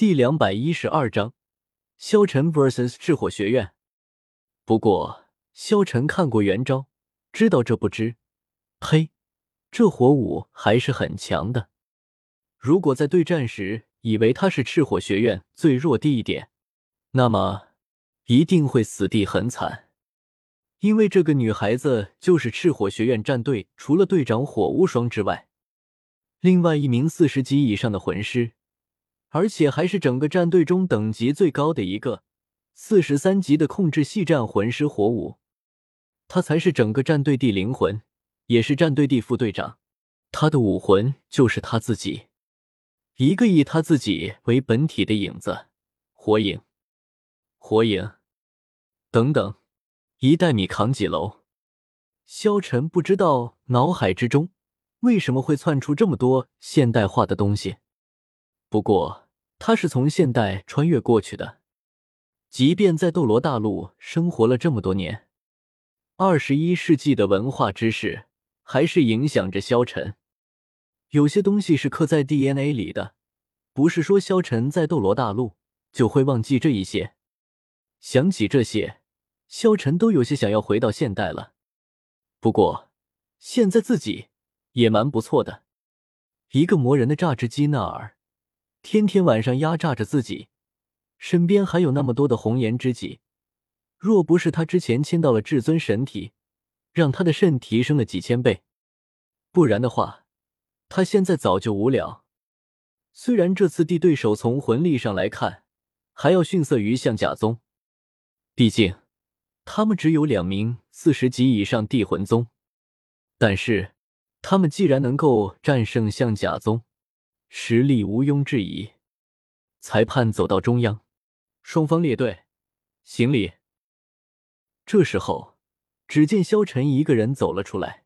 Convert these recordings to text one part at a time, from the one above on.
第两百一十二章，萧晨 vs 赤火学院。不过，萧晨看过原招，知道这不知。呸！这火舞还是很强的。如果在对战时以为他是赤火学院最弱的一点，那么一定会死地很惨。因为这个女孩子就是赤火学院战队除了队长火无双之外，另外一名四十级以上的魂师。而且还是整个战队中等级最高的一个，四十三级的控制系战魂师火舞，他才是整个战队的灵魂，也是战队的副队长。他的武魂就是他自己，一个以他自己为本体的影子，火影，火影，等等，一袋米扛几楼？萧晨不知道脑海之中为什么会窜出这么多现代化的东西。不过他是从现代穿越过去的，即便在斗罗大陆生活了这么多年，二十一世纪的文化知识还是影响着萧晨。有些东西是刻在 DNA 里的，不是说萧晨在斗罗大陆就会忘记这一些。想起这些，萧晨都有些想要回到现代了。不过现在自己也蛮不错的，一个磨人的榨汁机那儿。天天晚上压榨着自己，身边还有那么多的红颜知己。若不是他之前签到了至尊神体，让他的肾提升了几千倍，不然的话，他现在早就无聊。虽然这次地对手从魂力上来看还要逊色于象甲宗，毕竟他们只有两名四十级以上地魂宗，但是他们既然能够战胜象甲宗。实力毋庸置疑。裁判走到中央，双方列队行礼。这时候，只见萧晨一个人走了出来。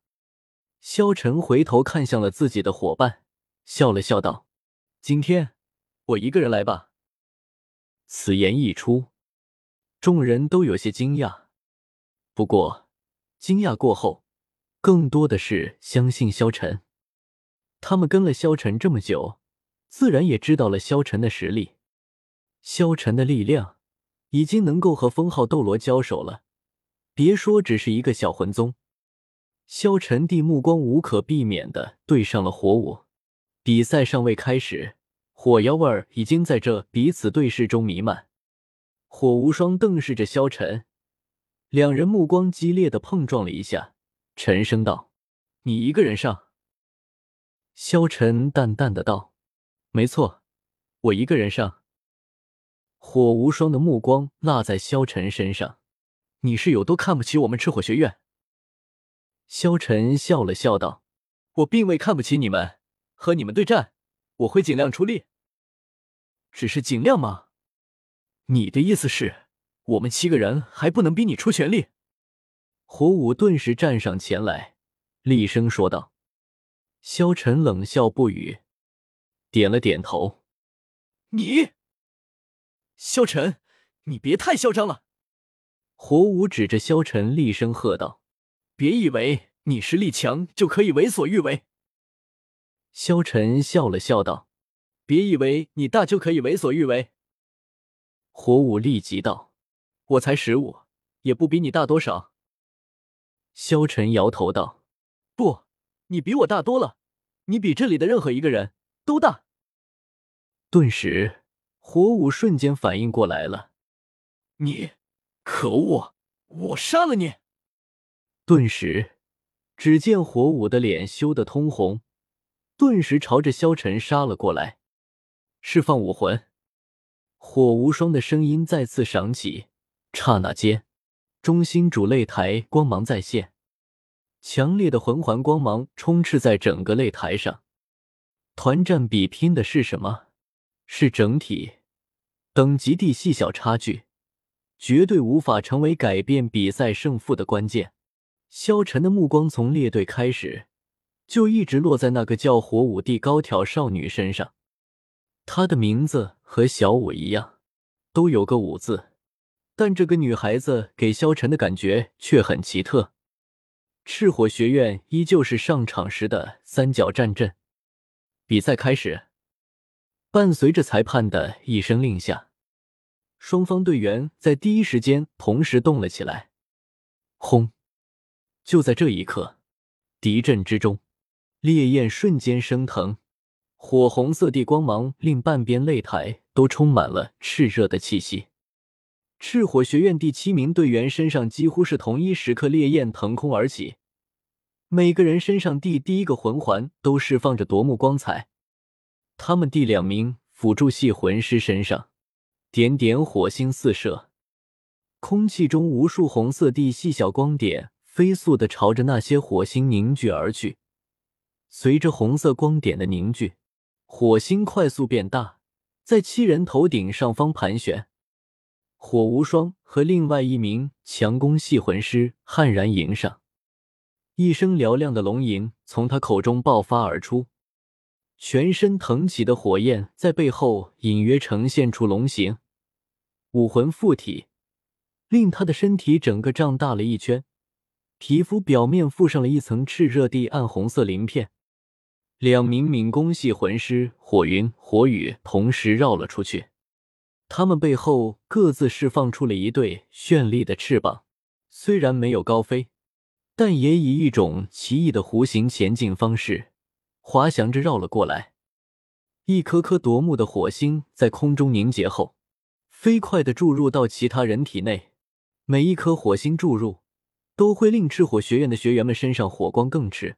萧晨回头看向了自己的伙伴，笑了笑道：“今天我一个人来吧。”此言一出，众人都有些惊讶。不过，惊讶过后，更多的是相信萧晨。他们跟了萧晨这么久，自然也知道了萧晨的实力。萧晨的力量已经能够和封号斗罗交手了，别说只是一个小魂宗。萧晨帝目光无可避免的对上了火舞。比赛尚未开始，火药味儿已经在这彼此对视中弥漫。火无双瞪视着萧晨，两人目光激烈的碰撞了一下，沉声道：“你一个人上。”萧晨淡淡的道：“没错，我一个人上。”火无双的目光落在萧晨身上：“你是有多看不起我们赤火学院？”萧晨笑了笑道：“我并未看不起你们，和你们对战，我会尽量出力。只是尽量吗？你的意思是，我们七个人还不能逼你出全力？”火舞顿时站上前来，厉声说道。萧晨冷笑不语，点了点头。你，萧晨，你别太嚣张了！火舞指着萧晨厉声喝道：“别以为你实力强就可以为所欲为。”萧晨笑了笑道：“别以为你大就可以为所欲为。”火舞立即道：“我才十五，也不比你大多少。”萧晨摇头道：“不。”你比我大多了，你比这里的任何一个人都大。顿时，火舞瞬间反应过来了，你，可恶，我杀了你！顿时，只见火舞的脸羞得通红，顿时朝着萧晨杀了过来。释放武魂，火无双的声音再次响起，刹那间，中心主擂台光芒再现。强烈的魂环光芒充斥在整个擂台上，团战比拼的是什么？是整体等级的细小差距，绝对无法成为改变比赛胜负的关键。萧晨的目光从列队开始，就一直落在那个叫火舞的高挑少女身上。她的名字和小舞一样，都有个舞字，但这个女孩子给萧晨的感觉却很奇特。赤火学院依旧是上场时的三角战阵。比赛开始，伴随着裁判的一声令下，双方队员在第一时间同时动了起来。轰！就在这一刻，敌阵之中，烈焰瞬间升腾，火红色的光芒令半边擂台都充满了炽热的气息。赤火学院第七名队员身上几乎是同一时刻，烈焰腾空而起，每个人身上第第一个魂环都释放着夺目光彩。他们第两名辅助系魂师身上，点点火星四射，空气中无数红色地细小光点飞速的朝着那些火星凝聚而去。随着红色光点的凝聚，火星快速变大，在七人头顶上方盘旋。火无双和另外一名强攻系魂师悍然迎上，一声嘹亮的龙吟从他口中爆发而出，全身腾起的火焰在背后隐约呈现出龙形，武魂附体，令他的身体整个胀大了一圈，皮肤表面附上了一层炽热地暗红色鳞片。两名敏攻系魂师火云、火雨同时绕了出去。他们背后各自释放出了一对绚丽的翅膀，虽然没有高飞，但也以一种奇异的弧形前进方式滑翔着绕了过来。一颗颗夺目的火星在空中凝结后，飞快的注入到其他人体内。每一颗火星注入，都会令赤火学院的学员们身上火光更炽。